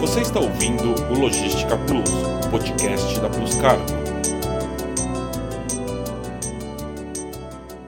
Você está ouvindo o Logística Plus, podcast da Plus Cargo.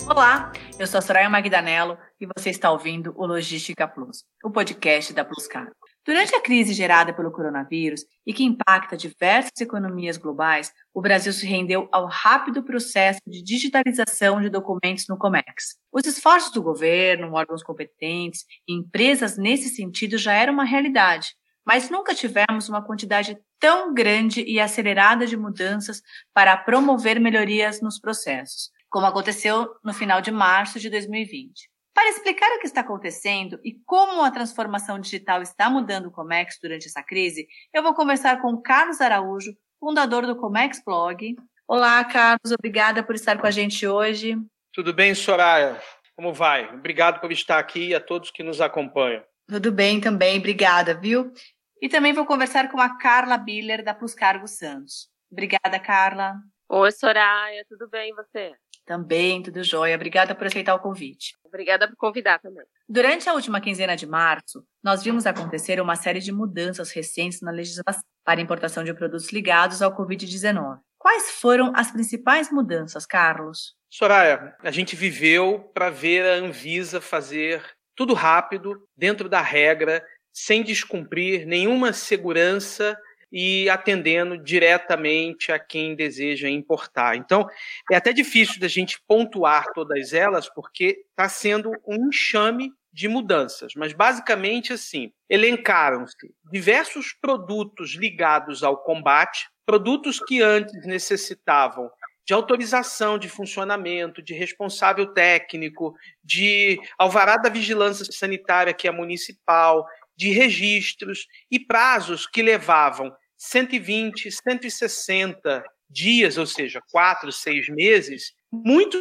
Olá, eu sou a Soraya Magdanello e você está ouvindo o Logística Plus, o podcast da Plus Cargo. Durante a crise gerada pelo coronavírus e que impacta diversas economias globais, o Brasil se rendeu ao rápido processo de digitalização de documentos no COMEX. Os esforços do governo, órgãos competentes e empresas nesse sentido já eram uma realidade, mas nunca tivemos uma quantidade tão grande e acelerada de mudanças para promover melhorias nos processos, como aconteceu no final de março de 2020. Para explicar o que está acontecendo e como a transformação digital está mudando o Comex durante essa crise, eu vou conversar com Carlos Araújo, fundador do Comex Blog. Olá, Carlos, obrigada por estar com a gente hoje. Tudo bem, Soraya? Como vai? Obrigado por estar aqui e a todos que nos acompanham. Tudo bem também, obrigada, viu? E também vou conversar com a Carla Biller, da Plus Cargo Santos. Obrigada, Carla. Oi, Soraya, tudo bem e você? Também, tudo jóia. Obrigada por aceitar o convite. Obrigada por convidar também. Durante a última quinzena de março, nós vimos acontecer uma série de mudanças recentes na legislação para importação de produtos ligados ao Covid-19. Quais foram as principais mudanças, Carlos? Soraya, a gente viveu para ver a Anvisa fazer tudo rápido, dentro da regra, sem descumprir nenhuma segurança e atendendo diretamente a quem deseja importar. Então, é até difícil da gente pontuar todas elas, porque está sendo um enxame de mudanças, mas basicamente assim, elencaram-se diversos produtos ligados ao combate, produtos que antes necessitavam de autorização de funcionamento, de responsável técnico, de alvará da vigilância sanitária que é municipal, de registros e prazos que levavam 120, 160 dias, ou seja, quatro, seis meses, muitos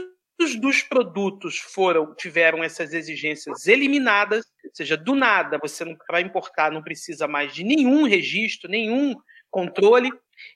dos produtos foram tiveram essas exigências eliminadas, ou seja, do nada você para importar não precisa mais de nenhum registro, nenhum controle.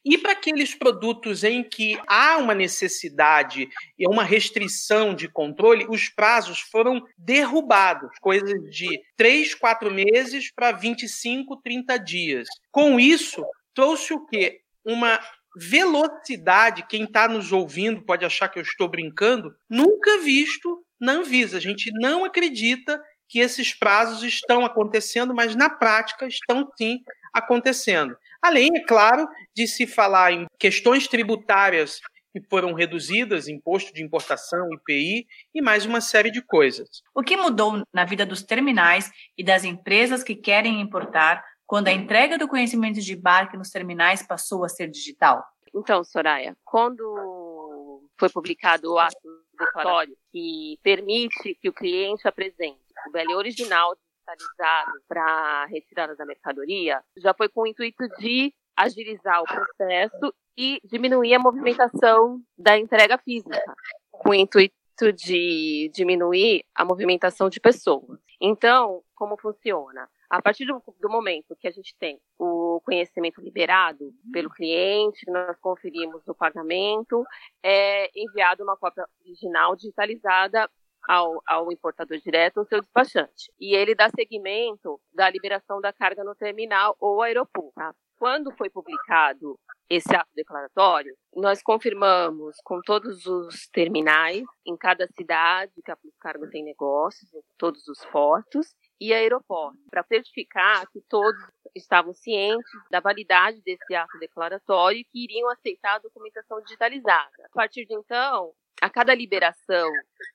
E para aqueles produtos em que há uma necessidade e uma restrição de controle, os prazos foram derrubados, coisas de 3, 4 meses para 25, 30 dias. Com isso, trouxe o quê? Uma velocidade, quem está nos ouvindo pode achar que eu estou brincando, nunca visto na Anvisa. A gente não acredita que esses prazos estão acontecendo, mas na prática estão sim acontecendo. Além, é claro, de se falar em questões tributárias que foram reduzidas, imposto de importação, IPI e mais uma série de coisas. O que mudou na vida dos terminais e das empresas que querem importar quando a entrega do conhecimento de embarque nos terminais passou a ser digital? Então, Soraya, quando foi publicado o ato declaratório que permite que o cliente apresente o BL original digitalizado para retirada da mercadoria, já foi com o intuito de agilizar o processo e diminuir a movimentação da entrega física, com o intuito de diminuir a movimentação de pessoas. Então, como funciona? A partir do, do, momento que a gente tem o conhecimento liberado pelo cliente, nós conferimos o pagamento, é enviado uma cópia original digitalizada ao, ao importador direto, o seu despachante. E ele dá seguimento da liberação da carga no terminal ou aeroporto. Tá? Quando foi publicado esse ato declaratório, nós confirmamos com todos os terminais, em cada cidade que a Plus Cargo tem negócios, em todos os portos, e aeroporto, para certificar que todos estavam cientes da validade desse ato declaratório e que iriam aceitar a documentação digitalizada. A partir de então, a cada liberação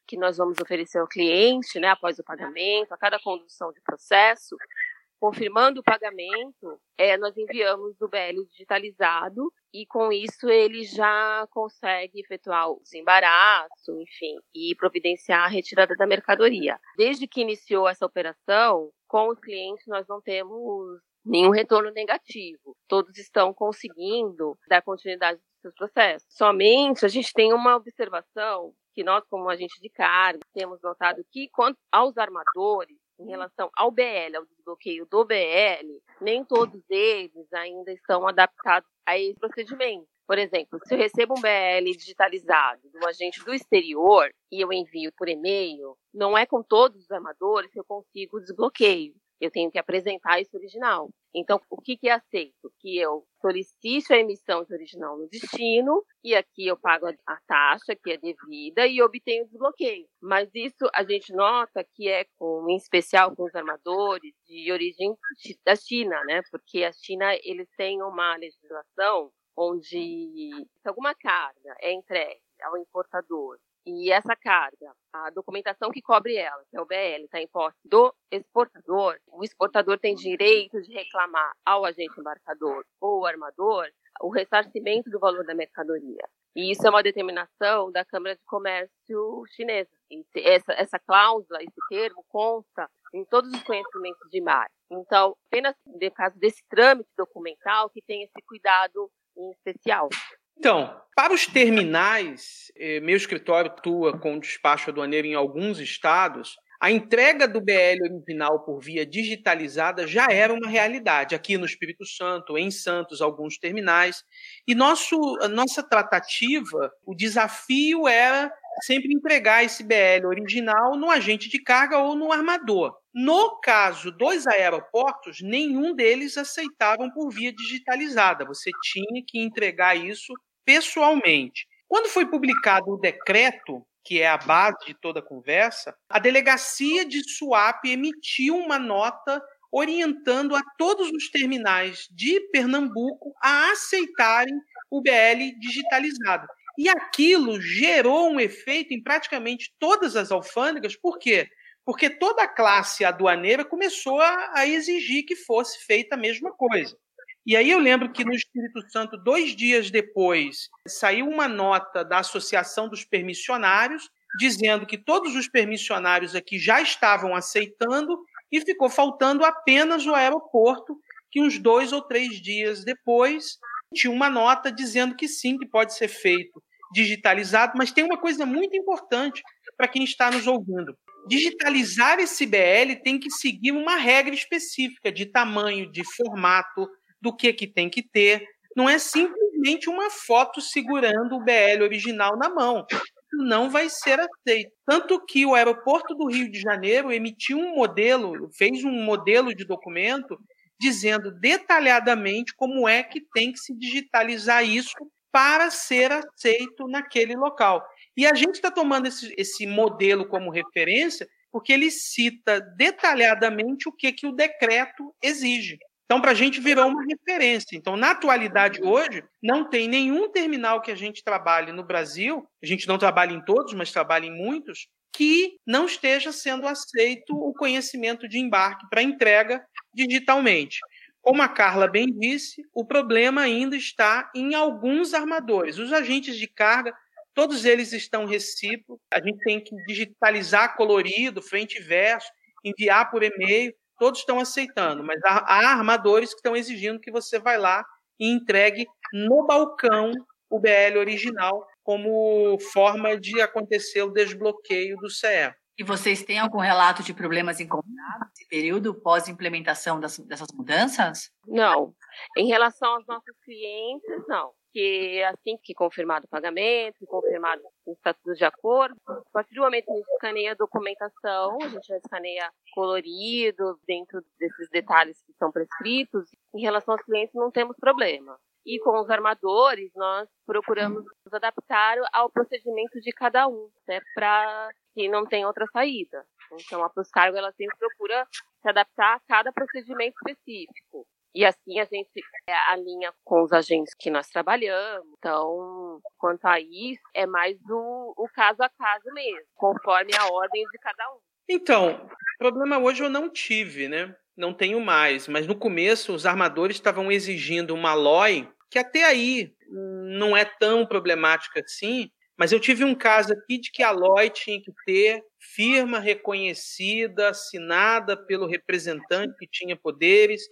que nós vamos oferecer ao cliente, né, após o pagamento, a cada condução de processo, confirmando o pagamento, é, nós enviamos o BL digitalizado e com isso ele já consegue efetuar o desembaraço, enfim, e providenciar a retirada da mercadoria. Desde que iniciou essa operação, com os clientes nós não temos nenhum retorno negativo. Todos estão conseguindo dar continuidade aos seus processos. Somente a gente tem uma observação que nós, como agente de carga, temos notado que, quanto aos armadores, em relação ao BL, ao desbloqueio do BL, nem todos eles ainda estão adaptados a esse procedimento. Por exemplo, se eu recebo um BL digitalizado do agente do exterior e eu envio por e-mail, não é com todos os armadores que eu consigo o desbloqueio. Eu tenho que apresentar esse original. Então, o que, que é aceito? Que eu solicite a emissão de original no destino e aqui eu pago a taxa que é devida e obtenho o desbloqueio. Mas isso a gente nota que é com, em especial com os armadores de origem da China, né? Porque a China eles têm uma legislação onde se alguma carga é entregue ao importador e essa carga, a documentação que cobre ela, que é o BL, está em posse do exportador, o exportador tem direito de reclamar ao agente embarcador ou armador o ressarcimento do valor da mercadoria. E isso é uma determinação da Câmara de Comércio chinesa. E essa, essa cláusula, esse termo, consta em todos os conhecimentos de mar. Então, apenas no caso desse trâmite documental que tem esse cuidado em especial. Então, para os terminais, eh, meu escritório atua com despacho aduaneiro em alguns estados. A entrega do BL original por via digitalizada já era uma realidade aqui no Espírito Santo, em Santos, alguns terminais. E nosso, nossa tratativa, o desafio era sempre entregar esse BL original no agente de carga ou no armador. No caso dos aeroportos, nenhum deles aceitavam por via digitalizada. Você tinha que entregar isso pessoalmente. Quando foi publicado o decreto, que é a base de toda a conversa, a delegacia de Suape emitiu uma nota orientando a todos os terminais de Pernambuco a aceitarem o BL digitalizado. E aquilo gerou um efeito em praticamente todas as alfândegas, por quê? Porque toda a classe aduaneira começou a, a exigir que fosse feita a mesma coisa. E aí eu lembro que no Espírito Santo, dois dias depois, saiu uma nota da Associação dos Permissionários, dizendo que todos os permissionários aqui já estavam aceitando e ficou faltando apenas o aeroporto, que uns dois ou três dias depois tinha uma nota dizendo que sim, que pode ser feito digitalizado, mas tem uma coisa muito importante para quem está nos ouvindo. Digitalizar esse BL tem que seguir uma regra específica de tamanho, de formato, do que, que tem que ter. Não é simplesmente uma foto segurando o BL original na mão. Não vai ser aceito. Tanto que o aeroporto do Rio de Janeiro emitiu um modelo, fez um modelo de documento dizendo detalhadamente como é que tem que se digitalizar isso para ser aceito naquele local. E a gente está tomando esse, esse modelo como referência porque ele cita detalhadamente o que, que o decreto exige. Então, para a gente virou uma referência. Então, na atualidade hoje, não tem nenhum terminal que a gente trabalhe no Brasil, a gente não trabalha em todos, mas trabalha em muitos, que não esteja sendo aceito o conhecimento de embarque para entrega digitalmente. Como a Carla bem disse, o problema ainda está em alguns armadores. Os agentes de carga, todos eles estão recíprocos. A gente tem que digitalizar colorido, frente e verso, enviar por e-mail todos estão aceitando, mas há, há armadores que estão exigindo que você vá lá e entregue no balcão o BL original como forma de acontecer o desbloqueio do CE. E vocês têm algum relato de problemas encontrados nesse período pós-implementação dessas mudanças? Não. Em relação aos nossos clientes, não porque assim que confirmado o pagamento, confirmado o status de acordo, a partir do momento que a gente escaneia a documentação, a gente já escaneia colorido dentro desses detalhes que são prescritos. Em relação aos clientes, não temos problema. E com os armadores, nós procuramos nos adaptar ao procedimento de cada um, né, para que não tenha outra saída. Então, a Proscargo, ela sempre procura se adaptar a cada procedimento específico. E assim a gente alinha com os agentes que nós trabalhamos. Então, quanto a isso, é mais o, o caso a caso mesmo, conforme a ordem de cada um. Então, problema hoje eu não tive, né? Não tenho mais. Mas no começo, os armadores estavam exigindo uma LOI que até aí não é tão problemática assim, mas eu tive um caso aqui de que a LOI tinha que ter firma reconhecida, assinada pelo representante que tinha poderes,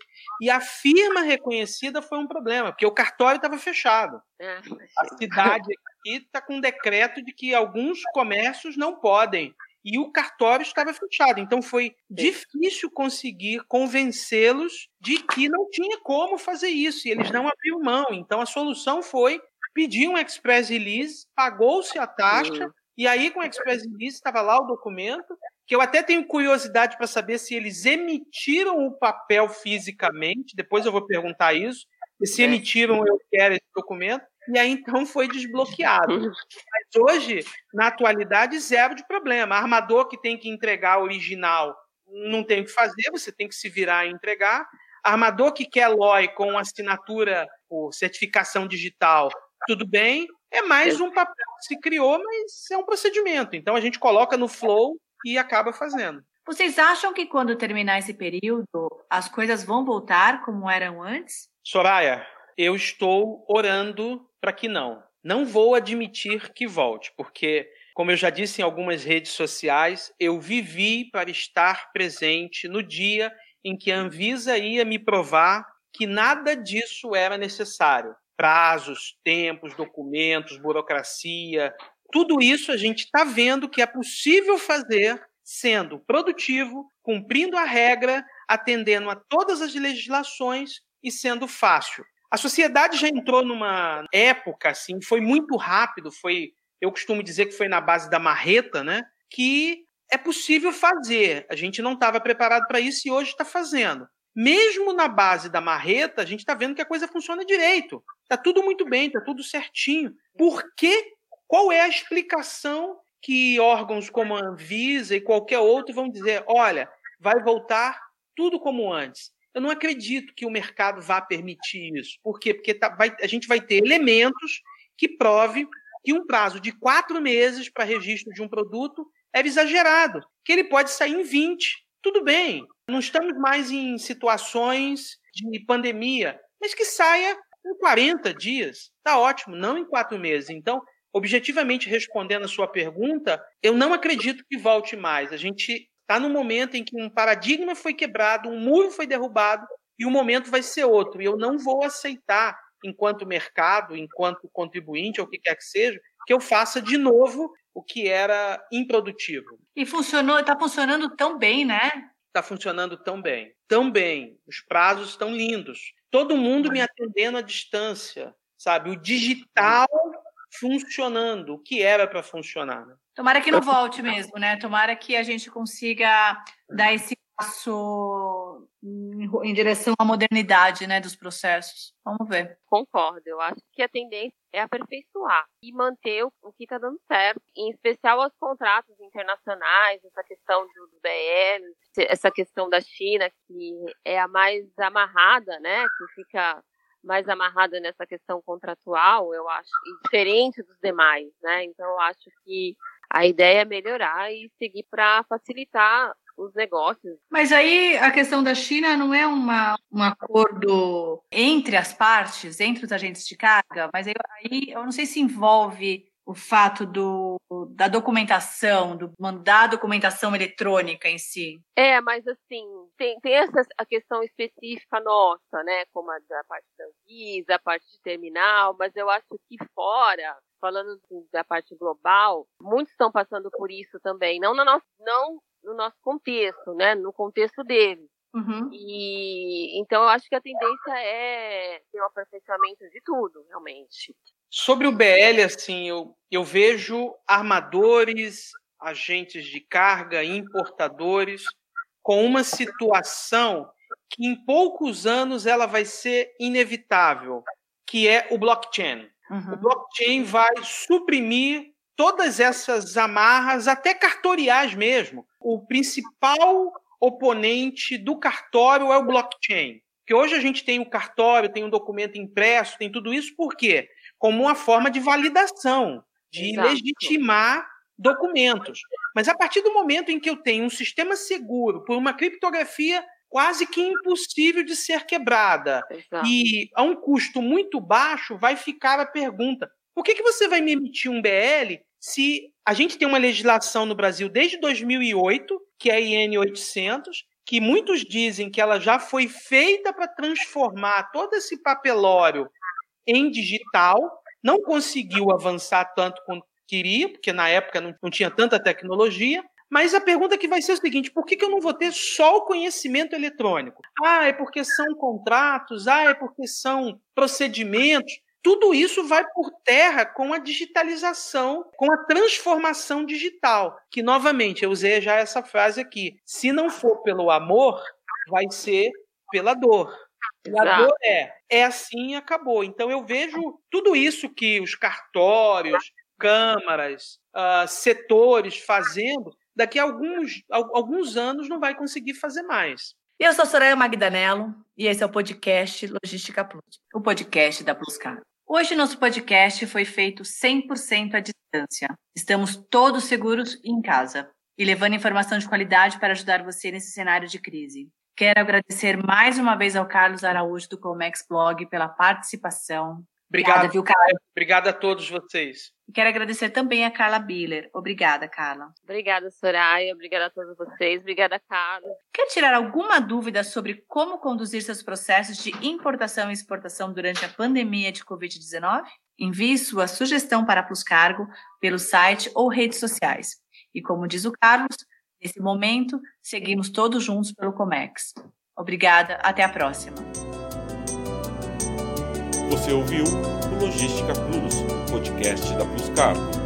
e a firma reconhecida foi um problema, porque o cartório estava fechado. É. A cidade aqui está com um decreto de que alguns comércios não podem, e o cartório estava fechado. Então foi difícil conseguir convencê-los de que não tinha como fazer isso, e eles não abriram mão. Então a solução foi pediu um express release, pagou-se a taxa, uhum. e aí com o express release estava lá o documento, que eu até tenho curiosidade para saber se eles emitiram o papel fisicamente, depois eu vou perguntar isso, e se é. emitiram, eu quero esse documento, e aí então foi desbloqueado. Mas hoje, na atualidade, zero de problema. Armador que tem que entregar original não tem o que fazer, você tem que se virar e entregar. Armador que quer LOI com assinatura por certificação digital, tudo bem. É mais um papel que se criou, mas é um procedimento. Então a gente coloca no flow e acaba fazendo. Vocês acham que quando terminar esse período, as coisas vão voltar como eram antes? Soraya, eu estou orando para que não. Não vou admitir que volte, porque, como eu já disse em algumas redes sociais, eu vivi para estar presente no dia em que a Anvisa ia me provar que nada disso era necessário. Prazos, tempos, documentos, burocracia, tudo isso a gente está vendo que é possível fazer sendo produtivo, cumprindo a regra, atendendo a todas as legislações e sendo fácil. A sociedade já entrou numa época assim, foi muito rápido, foi, eu costumo dizer que foi na base da marreta, né? Que é possível fazer. A gente não estava preparado para isso e hoje está fazendo. Mesmo na base da marreta, a gente está vendo que a coisa funciona direito. Está tudo muito bem, está tudo certinho. Por que? Qual é a explicação que órgãos como a Anvisa e qualquer outro vão dizer: olha, vai voltar tudo como antes? Eu não acredito que o mercado vá permitir isso. Por quê? Porque tá, vai, a gente vai ter elementos que prove que um prazo de quatro meses para registro de um produto é exagerado, que ele pode sair em 20. Tudo bem, não estamos mais em situações de pandemia, mas que saia em 40 dias. Está ótimo, não em quatro meses. Então, objetivamente respondendo a sua pergunta, eu não acredito que volte mais. A gente está no momento em que um paradigma foi quebrado, um muro foi derrubado e o momento vai ser outro. E eu não vou aceitar, enquanto mercado, enquanto contribuinte, ou o que quer que seja, que eu faça de novo o que era improdutivo. E funcionou, está funcionando tão bem, né? Está funcionando tão bem, tão bem. Os prazos estão lindos. Todo mundo me atendendo à distância, sabe? O digital funcionando, o que era para funcionar. Né? Tomara que não volte mesmo, né? Tomara que a gente consiga dar esse passo em direção à modernidade, né, dos processos. Vamos ver. Concordo. Eu acho que a tendência é aperfeiçoar e manter o que está dando certo, em especial os contratos internacionais, essa questão do BL, essa questão da China que é a mais amarrada, né, que fica mais amarrada nessa questão contratual, eu acho, e diferente dos demais, né? Então eu acho que a ideia é melhorar e seguir para facilitar os negócios. Mas aí a questão da China não é uma, um acordo entre as partes, entre os agentes de carga, mas aí, aí eu não sei se envolve o fato do, da documentação, do mandar a documentação eletrônica em si. É, mas assim, tem, tem essa a questão específica nossa, né? Como a da parte da Anvisa, a parte de terminal, mas eu acho que fora, falando assim, da parte global, muitos estão passando por isso também. Não no nosso, não no nosso contexto, né? No contexto deles. Uhum. E então eu acho que a tendência é ter um aperfeiçoamento de tudo, realmente. Sobre o BL, assim, eu, eu vejo armadores, agentes de carga, importadores, com uma situação que em poucos anos ela vai ser inevitável, que é o blockchain. Uhum. O blockchain vai suprimir todas essas amarras, até cartoriais mesmo. O principal oponente do cartório é o blockchain. Porque hoje a gente tem o cartório, tem um documento impresso, tem tudo isso, por quê? Como uma forma de validação, de Exato. legitimar documentos. Mas a partir do momento em que eu tenho um sistema seguro por uma criptografia quase que impossível de ser quebrada Exato. e a um custo muito baixo, vai ficar a pergunta: por que, que você vai me emitir um BL se a gente tem uma legislação no Brasil desde 2008, que é a IN 800, que muitos dizem que ela já foi feita para transformar todo esse papelório em digital, não conseguiu avançar tanto quanto queria, porque na época não, não tinha tanta tecnologia. Mas a pergunta que vai ser é o seguinte: por que, que eu não vou ter só o conhecimento eletrônico? Ah, é porque são contratos, ah, é porque são procedimentos. tudo isso vai por terra com a digitalização, com a transformação digital. Que, novamente, eu usei já essa frase aqui: se não for pelo amor, vai ser pela dor. A dor é, é assim e acabou. Então eu vejo tudo isso que os cartórios, câmaras, uh, setores fazendo, daqui a alguns, alguns anos não vai conseguir fazer mais. Eu sou Soraya Magdanello e esse é o podcast Logística Plus, o podcast da Pluscar. Hoje nosso podcast foi feito 100% à distância. Estamos todos seguros em casa e levando informação de qualidade para ajudar você nesse cenário de crise. Quero agradecer mais uma vez ao Carlos Araújo do Comex Blog pela participação. Obrigado, Obrigada, viu, Carla? Obrigada a todos vocês. E quero agradecer também a Carla Biller. Obrigada, Carla. Obrigada, Soraya. Obrigada a todos vocês. Obrigada, Carla. Quer tirar alguma dúvida sobre como conduzir seus processos de importação e exportação durante a pandemia de Covid-19? Envie sua sugestão para a Plus Cargo pelo site ou redes sociais. E como diz o Carlos, Nesse momento, seguimos todos juntos pelo Comex. Obrigada, até a próxima. Você ouviu o Logística Plus, podcast da Plus Cargo.